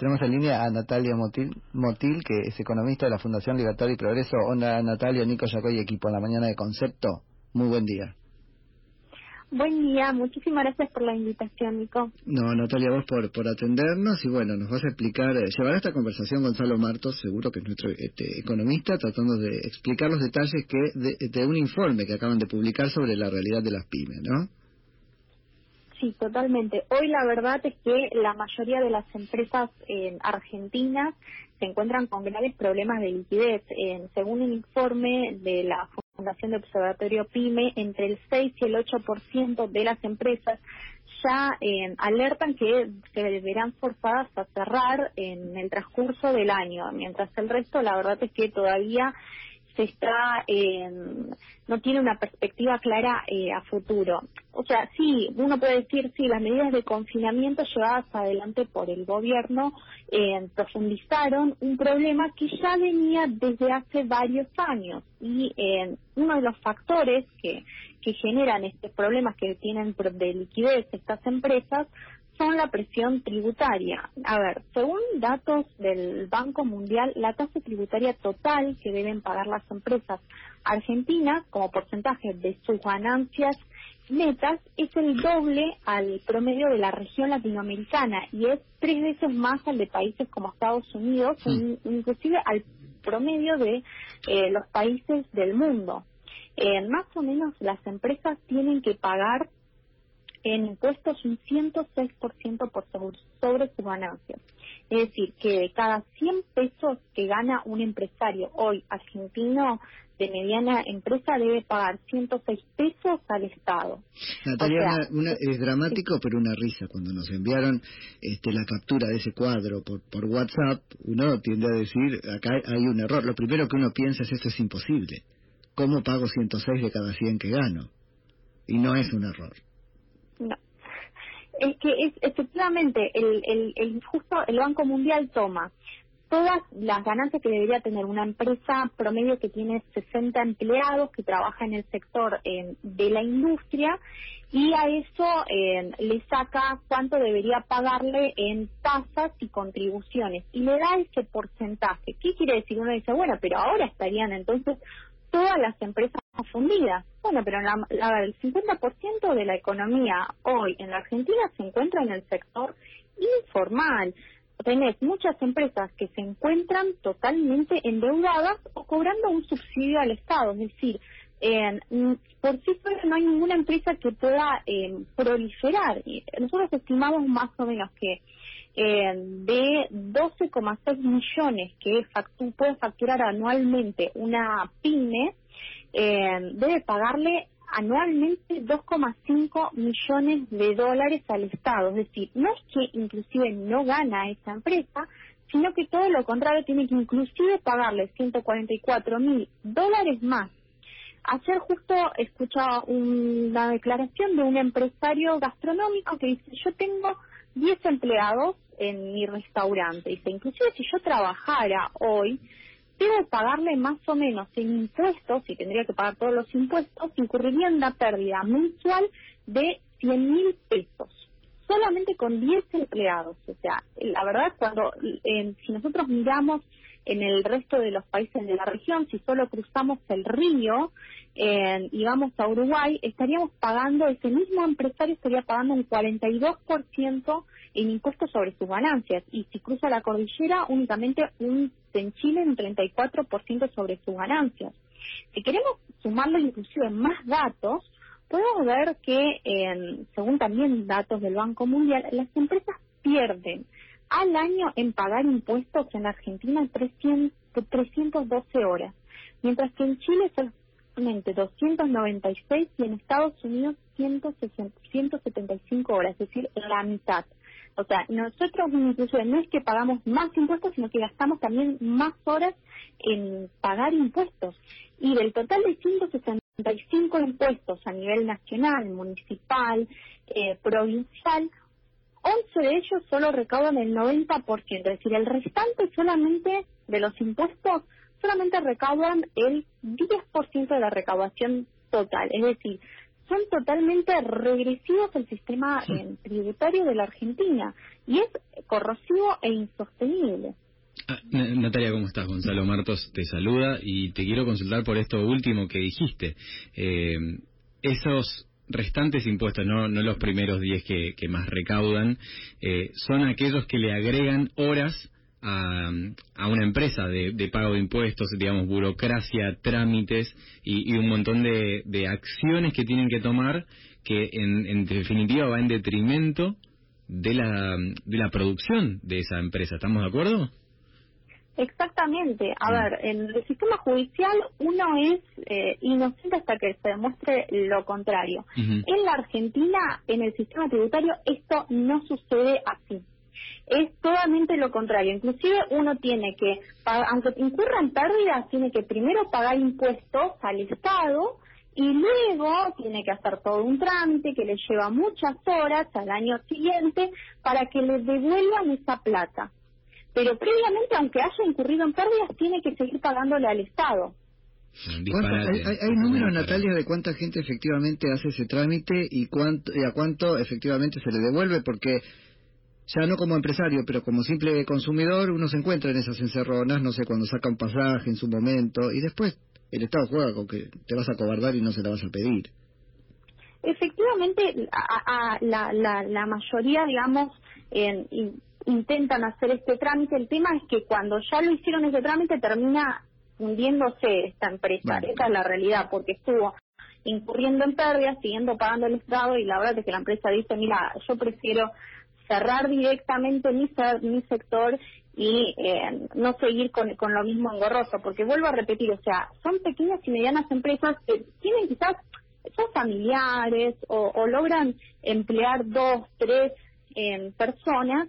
Tenemos en línea a Natalia Motil, Motil, que es economista de la Fundación Libertad y Progreso. Hola Natalia, Nico Yacoy, equipo en la mañana de Concepto. Muy buen día. Buen día, muchísimas gracias por la invitación, Nico. No, Natalia, vos por, por atendernos y bueno, nos vas a explicar, eh, llevará esta conversación Gonzalo Martos, seguro que es nuestro este, economista, tratando de explicar los detalles que de un informe que acaban de publicar sobre la realidad de las pymes, ¿no? Sí, totalmente. Hoy la verdad es que la mayoría de las empresas en argentinas se encuentran con graves problemas de liquidez. según un informe de la Fundación de Observatorio PYME, entre el 6 y el 8% de las empresas ya alertan que se verán forzadas a cerrar en el transcurso del año, mientras el resto, la verdad es que todavía está no tiene una perspectiva clara eh, a futuro. O sea, sí, uno puede decir, sí, las medidas de confinamiento llevadas adelante por el gobierno eh, profundizaron un problema que ya venía desde hace varios años y eh, uno de los factores que, que generan estos problemas que tienen de liquidez estas empresas son la presión tributaria. A ver, según datos del Banco Mundial, la tasa tributaria total que deben pagar las empresas argentinas como porcentaje de sus ganancias netas es el doble al promedio de la región latinoamericana y es tres veces más al de países como Estados Unidos, inclusive al promedio de eh, los países del mundo. Eh, más o menos las empresas tienen que pagar en impuestos un 106% por sobre, sobre sus ganancias. Es decir, que de cada 100 pesos que gana un empresario hoy argentino de mediana empresa debe pagar 106 pesos al Estado. Natalia, es dramático, pero una risa. Cuando nos enviaron este, la captura de ese cuadro por, por WhatsApp, uno tiende a decir, acá hay un error. Lo primero que uno piensa es, esto es imposible. ¿Cómo pago 106 de cada 100 que gano? Y no es un error. No. Es que es, efectivamente el, el, el, justo el Banco Mundial toma todas las ganancias que debería tener una empresa promedio que tiene 60 empleados, que trabaja en el sector de la industria, y a eso le saca cuánto debería pagarle en tasas y contribuciones, y le da ese porcentaje. ¿Qué quiere decir? Uno dice, bueno, pero ahora estarían entonces todas las empresas fundidas. Bueno, pero la, el 50% de la economía hoy en la Argentina se encuentra en el sector informal. Tenés muchas empresas que se encuentran totalmente endeudadas o cobrando un subsidio al Estado, es decir, mm, por sí sola no hay ninguna empresa que pueda eh, proliferar. Nosotros estimamos más o menos que eh, de 12,6 millones que puede facturar anualmente una pyme, eh, debe pagarle anualmente 2,5 millones de dólares al Estado. Es decir, no es que inclusive no gana esa empresa, sino que todo lo contrario tiene que inclusive pagarle 144 mil dólares más. Ayer justo escuchaba una declaración de un empresario gastronómico que dice, yo tengo 10 empleados en mi restaurante. Dice, inclusive si yo trabajara hoy, debo pagarle más o menos en impuestos, y tendría que pagar todos los impuestos, incurriría una pérdida mensual de 100 mil pesos, solamente con 10 empleados. O sea, la verdad, cuando si nosotros miramos en el resto de los países de la región, si solo cruzamos el río y vamos a Uruguay, estaríamos pagando, ese mismo empresario estaría pagando un 42% en impuestos sobre sus ganancias y si cruza la cordillera únicamente un en Chile un 34% sobre sus ganancias. Si queremos sumarle inclusive más datos, podemos ver que, según también datos del Banco Mundial, las empresas pierden al año en pagar impuestos en Argentina 300, 312 horas, mientras que en Chile solamente 296 y en Estados Unidos 175 horas, es decir, la mitad. O sea, nosotros incluso no es que pagamos más impuestos, sino que gastamos también más horas en pagar impuestos. Y del total de 165 impuestos a nivel nacional, municipal, eh, provincial, 11 de ellos solo recaudan el 90%, es decir, el restante solamente de los impuestos solamente recaudan el 10% de la recaudación total, es decir, son totalmente regresivos al sistema eh, tributario de la Argentina y es corrosivo e insostenible. Ah, Natalia, ¿cómo estás? Gonzalo Martos te saluda y te quiero consultar por esto último que dijiste. Eh, esos restantes impuestos, no, no los primeros 10 que, más recaudan, eh, son aquellos que le agregan horas a, a una empresa de, pago de impuestos, digamos, burocracia, trámites y, un montón de, de, acciones que tienen que tomar que en, en definitiva va en detrimento de la, de la producción de esa empresa. ¿Estamos de acuerdo? Exactamente. A ver, en el sistema judicial uno es eh, inocente hasta que se demuestre lo contrario. En la Argentina, en el sistema tributario, esto no sucede así. Es totalmente lo contrario. Inclusive uno tiene que, aunque incurra en pérdidas, tiene que primero pagar impuestos al Estado y luego tiene que hacer todo un trámite que le lleva muchas horas al año siguiente para que le devuelvan esa plata pero previamente, aunque haya incurrido en pérdidas, tiene que seguir pagándole al Estado. ¿Hay, hay, números, Natalia, de cuánta gente efectivamente hace ese trámite y, cuánto, y a cuánto efectivamente se le devuelve? Porque ya no como empresario, pero como simple consumidor, uno se encuentra en esas encerronas, no sé, cuando saca un pasaje en su momento, y después el Estado juega con que te vas a cobardar y no se la vas a pedir. Efectivamente, a, la, la, la, mayoría, digamos, en, intentan hacer este trámite. El tema es que cuando ya lo hicieron ese trámite termina hundiéndose esta empresa. Esa es la realidad, porque estuvo incurriendo en pérdidas, siguiendo pagando el Estado y la verdad es que la empresa dice, mira, yo prefiero cerrar directamente mi, sector y eh, no seguir con, con lo mismo engorroso, porque vuelvo a repetir, o sea, son pequeñas y medianas empresas que tienen quizás, son familiares o, logran emplear dos, tres eh, personas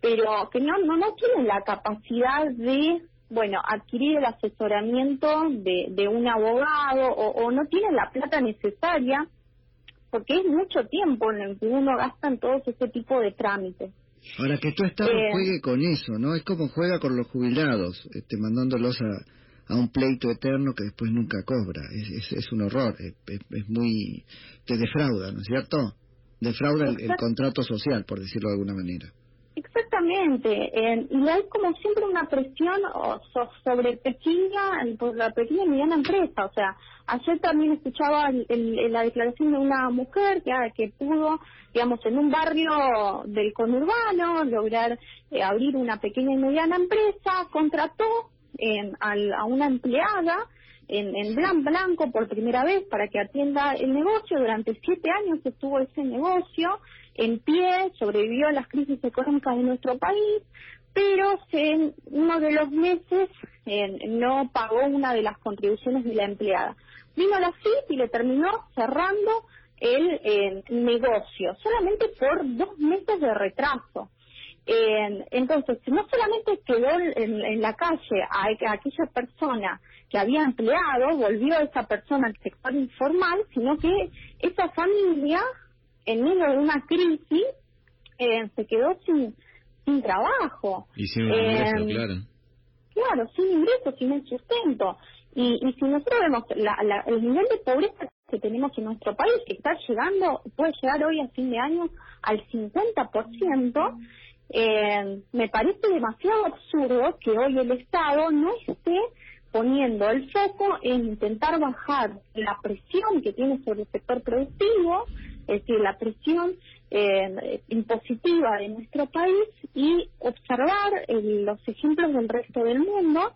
pero que no, no, no tienen la capacidad de, bueno, adquirir el asesoramiento de, de un abogado o, no tienen la plata necesaria, porque es mucho tiempo en el que uno gasta en todos ese tipo de trámites. Ahora que tu Estado eh, juegue con eso, ¿no? Es como juega con los jubilados, este, mandándolos a, a un pleito eterno que después nunca cobra. Es, es, un horror, es, es, muy... te defrauda, ¿no es cierto? Defrauda el contrato social, por decirlo de alguna manera. Exactamente, y hay como siempre una presión sobre pequeña, por la pequeña y mediana empresa, o sea, ayer también escuchaba la declaración de una mujer que, ah, que pudo, digamos, en un barrio del conurbano lograr eh, abrir una pequeña y mediana empresa, contrató a una empleada en, en Blan Blanco por primera vez para que atienda el negocio. Durante siete años estuvo ese negocio en pie, sobrevivió a las crisis económicas de nuestro país, pero en uno de los meses no pagó una de las contribuciones de la empleada. Vino la FIP y le terminó cerrando el negocio, solamente por dos meses de retraso. entonces, no solamente quedó en, la calle a, a, aquella persona que había empleado, volvió a esa persona al sector informal, sino que esa familia en medio de una crisis eh, se quedó sin, sin trabajo. Y sin ingreso, eh, claro. Claro, sin ingresos, sin el sustento. Y, y si nosotros vemos la, el nivel de pobreza que tenemos en nuestro país, que está llegando, puede llegar hoy a fin de año al 50%, eh, me parece demasiado absurdo que hoy el Estado no esté poniendo el foco en intentar bajar la presión que tiene sobre el sector productivo, es decir, la presión eh, impositiva de nuestro país y observar los ejemplos del resto del mundo,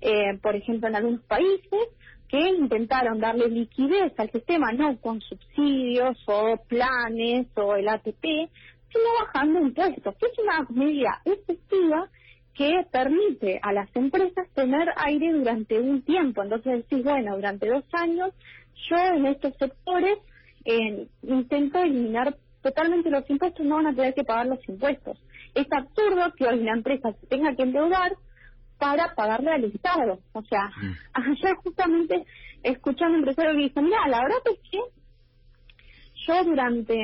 eh, por ejemplo, en algunos países que intentaron darle liquidez al sistema, no con subsidios o planes o el ATP, sino bajando impuestos, que es una medida efectiva que permite a las empresas tener aire durante un tiempo. Entonces decís, bueno, durante dos años yo en estos sectores eh, intento eliminar totalmente los impuestos, no van a tener que pagar los impuestos. Es absurdo que hoy una empresa se tenga que endeudar para pagarle al Estado. O sea, mm. ayer justamente escuché a un empresario que dice, mira, la verdad es que yo durante,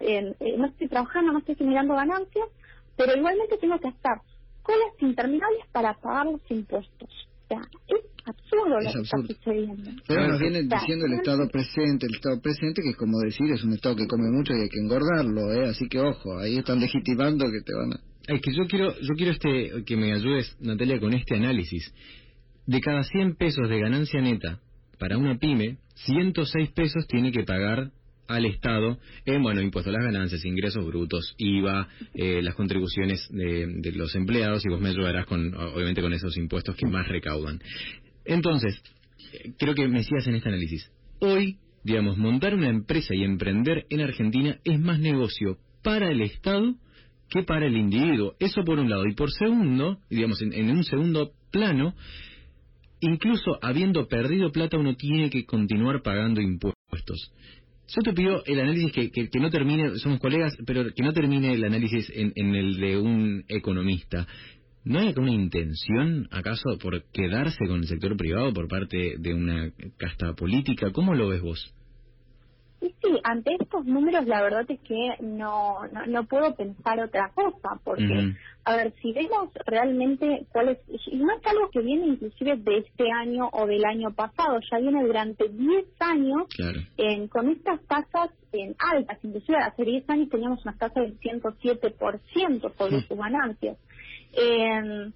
eh, no estoy trabajando, no estoy generando ganancias, pero igualmente tengo que estar colas interminables para pagar los impuestos. Sea, es absurdo lo que está sucediendo. Pero nos vienen diciendo el Estado presente, el Estado presente, que es como decir, es un Estado que come mucho y hay que engordarlo, ¿eh? Así que ojo, ahí están legitimando que te van a... Es que yo quiero, yo quiero este, que me ayudes, Natalia, con este análisis. De cada 100 pesos de ganancia neta para una pyme, 106 pesos tiene que pagar al Estado en, bueno, impuestos a las ganancias, ingresos brutos, IVA, eh, las contribuciones de, de, los empleados y vos me ayudarás con, obviamente, con esos impuestos que más recaudan. Entonces, creo que me decías en este análisis, hoy, digamos, montar una empresa y emprender en Argentina es más negocio para el Estado que para el individuo. Eso por un lado. Y por segundo, digamos, en, un segundo plano, incluso habiendo perdido plata uno tiene que continuar pagando impuestos. Yo te pido el análisis que, que, no termine, somos colegas, pero que no termine el análisis en, en el de un economista. ¿No hay alguna intención, acaso, por quedarse con el sector privado por parte de una casta política? ¿Cómo lo ves vos? Sí, sí, ante estos números la verdad es que no, no, puedo pensar otra cosa, porque, a ver, si vemos realmente cuál es, y no es algo que viene inclusive de este año o del año pasado, ya viene durante 10 años en, con estas tasas en altas, inclusive hace 10 años teníamos una tasa del 107% sobre sus ganancias. Eh,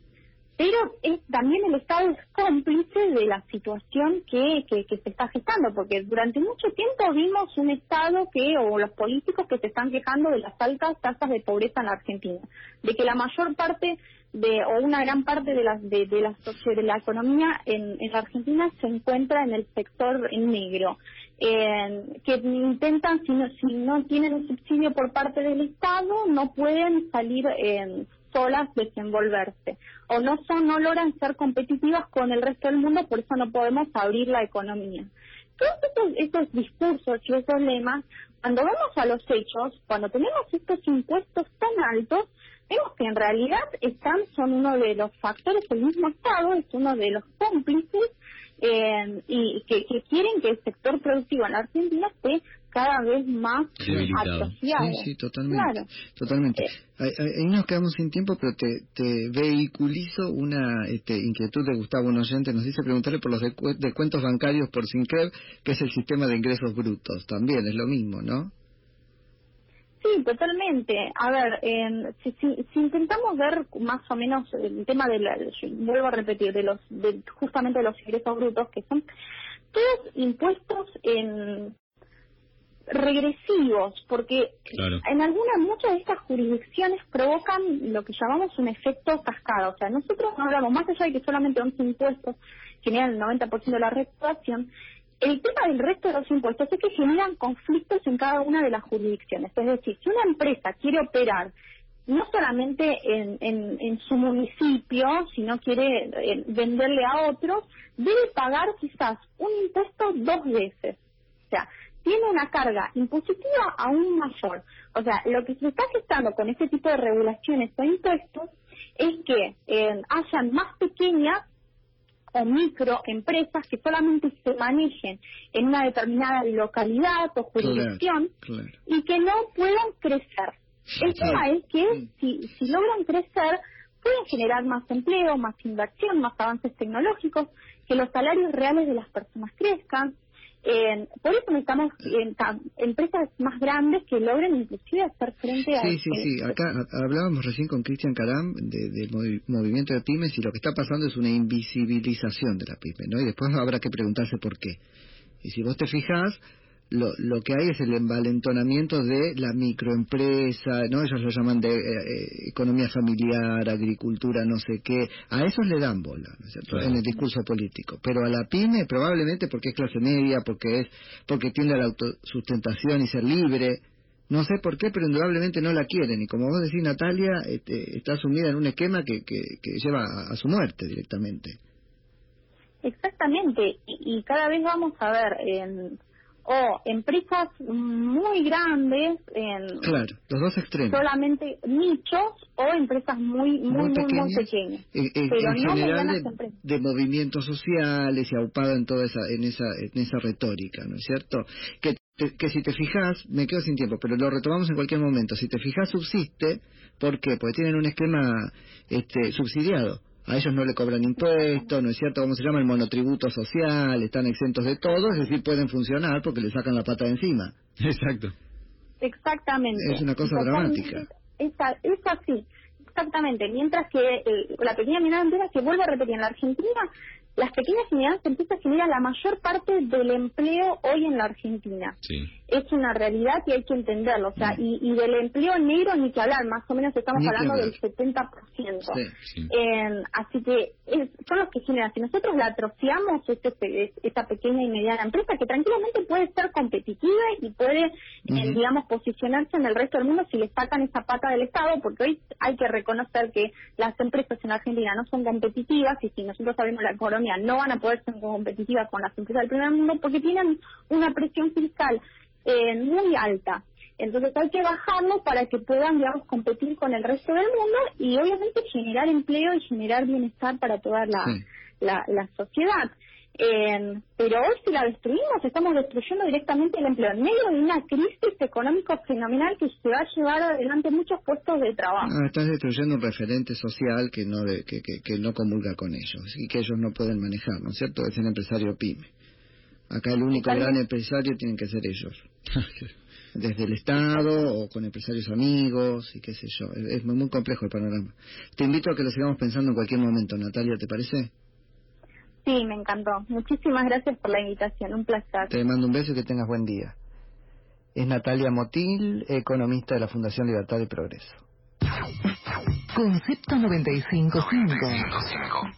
pero es, también el Estado es cómplice de la situación que, que, se está gestando, porque durante mucho tiempo vimos un Estado que, o los políticos que se están quejando de las altas tasas de pobreza en Argentina, de que la mayor parte de, o una gran parte de la, de, de la, de la economía en, en la Argentina se encuentra en el sector negro. Eh, que intentan, si no, si no tienen un subsidio por parte del Estado, no pueden salir eh, solas desenvolverse o no son no logran ser competitivas con el resto del mundo por eso no podemos abrir la economía. Todos estos, discursos y esos lemas cuando vamos a los hechos cuando tenemos estos impuestos tan altos vemos que en realidad están son uno de los factores del mismo estado es uno de los cómplices eh, y que, que, quieren que el sector productivo en la Argentina esté cada vez más asociado. Sí, sí, totalmente. Totalmente. Eh. Ahí, nos quedamos sin tiempo, pero te, te vehiculizo una este, inquietud de Gustavo Noyente. Nos dice preguntarle por los descuentos bancarios por Sinclair, que es el sistema de ingresos brutos. También es lo mismo, ¿no? Sí, totalmente. A ver, eh, si, si, intentamos ver más o menos el tema de la, vuelvo a repetir, de los, de, justamente de los ingresos brutos, que son todos impuestos en regresivos, porque en algunas, muchas de estas jurisdicciones provocan lo que llamamos un efecto cascada. O sea, nosotros no hablamos más allá de que solamente 11 impuestos generan el 90% de la recaudación, el tema del resto de los impuestos es que generan conflictos en cada una de las jurisdicciones. Es decir, si una empresa quiere operar no solamente en, en, su municipio, sino quiere eh, venderle a otros, debe pagar quizás un impuesto dos veces. O sea, tiene una carga impositiva aún mayor. O sea, lo que se está gestando con este tipo de regulaciones o impuestos es que eh, hayan más pequeñas o microempresas que solamente se manejen en una determinada localidad o jurisdicción y que no puedan crecer. El tema es que si, si logran crecer, pueden generar más empleo, más inversión, más avances tecnológicos, que los salarios reales de las personas crezcan, eh, por eso necesitamos eh, empresas más grandes que logren inclusive hacer frente a... Sí, sí, sí. Acá hablábamos recién con Cristian Caram del movimiento de pymes y lo que está pasando es una invisibilización de la pyme, ¿no? Y después habrá que preguntarse por qué. Y si vos te fijas, lo, lo que hay es el envalentonamiento de la microempresa, ¿no? Ellos lo llaman de eh, eh, economía familiar, agricultura, no sé qué. A esos le dan bola, ¿no es cierto? En el discurso político. Pero a la pyme, probablemente porque es clase media, porque es porque tiende a la autosustentación y ser libre, no sé por qué, pero indudablemente no la quieren. Y como vos decís, Natalia, este, está sumida en un esquema que, que, lleva a, su muerte directamente. Exactamente. Y, y cada vez vamos a ver, en o empresas muy grandes en claro, los dos extremos. solamente nichos o empresas muy muy muy, pequeñas, pero en general de, movimientos sociales y aupado en toda esa en esa en esa retórica no es cierto que que si te fijas, me quedo sin tiempo, pero lo retomamos en cualquier momento. Si te fijas, subsiste, ¿por qué? Porque tienen un esquema este, subsidiado a ellos no le cobran impuestos, ¿no es cierto? ¿Cómo se llama? El monotributo social, están exentos de todo, es decir, pueden funcionar porque le sacan la pata de encima. Exacto. Exactamente. Es una cosa dramática. Es, es así, exactamente. Mientras que eh, la pequeña empresa, que vuelvo a repetir, en la Argentina las pequeñas y medianas empresas generan la mayor parte del empleo hoy en la Argentina. Es una realidad y hay que entenderlo. O sea, mm. y, del empleo negro ni que hablar, más o menos estamos hablando del 70%. Eh, así que son los que generan. Si nosotros la atrofiamos, este, esta pequeña y mediana empresa, que tranquilamente puede ser competitiva y puede, eh, digamos, posicionarse en el resto del mundo si le sacan esa pata del Estado, porque hoy hay que reconocer que las empresas en Argentina no son competitivas y si nosotros sabemos la economía no van a poder ser competitivas con las empresas del primer mundo porque tienen una presión fiscal eh, muy alta. Entonces hay que bajarlo para que puedan, digamos, competir con el resto del mundo y obviamente generar empleo y generar bienestar para toda la, la sociedad. Eh, pero hoy si la destruimos, estamos destruyendo directamente el empleo en medio de una crisis económica fenomenal que se va a llevar adelante muchos puestos de trabajo. Ah, estás destruyendo un referente social que no que, que, no comulga con ellos y que ellos no pueden manejar, ¿no es cierto? Es el empresario pyme. Acá el único gran empresario tienen que ser ellos. Desde el Estado o con empresarios amigos y qué sé yo. Es muy complejo el panorama. Te invito a que lo sigamos pensando en cualquier momento, Natalia, ¿te parece? Sí, me encantó. Muchísimas gracias por la invitación. Un placer. Te mando un beso y que tengas buen día. Es Natalia Motil, economista de la Fundación Libertad y Progreso. Concepto 95.5.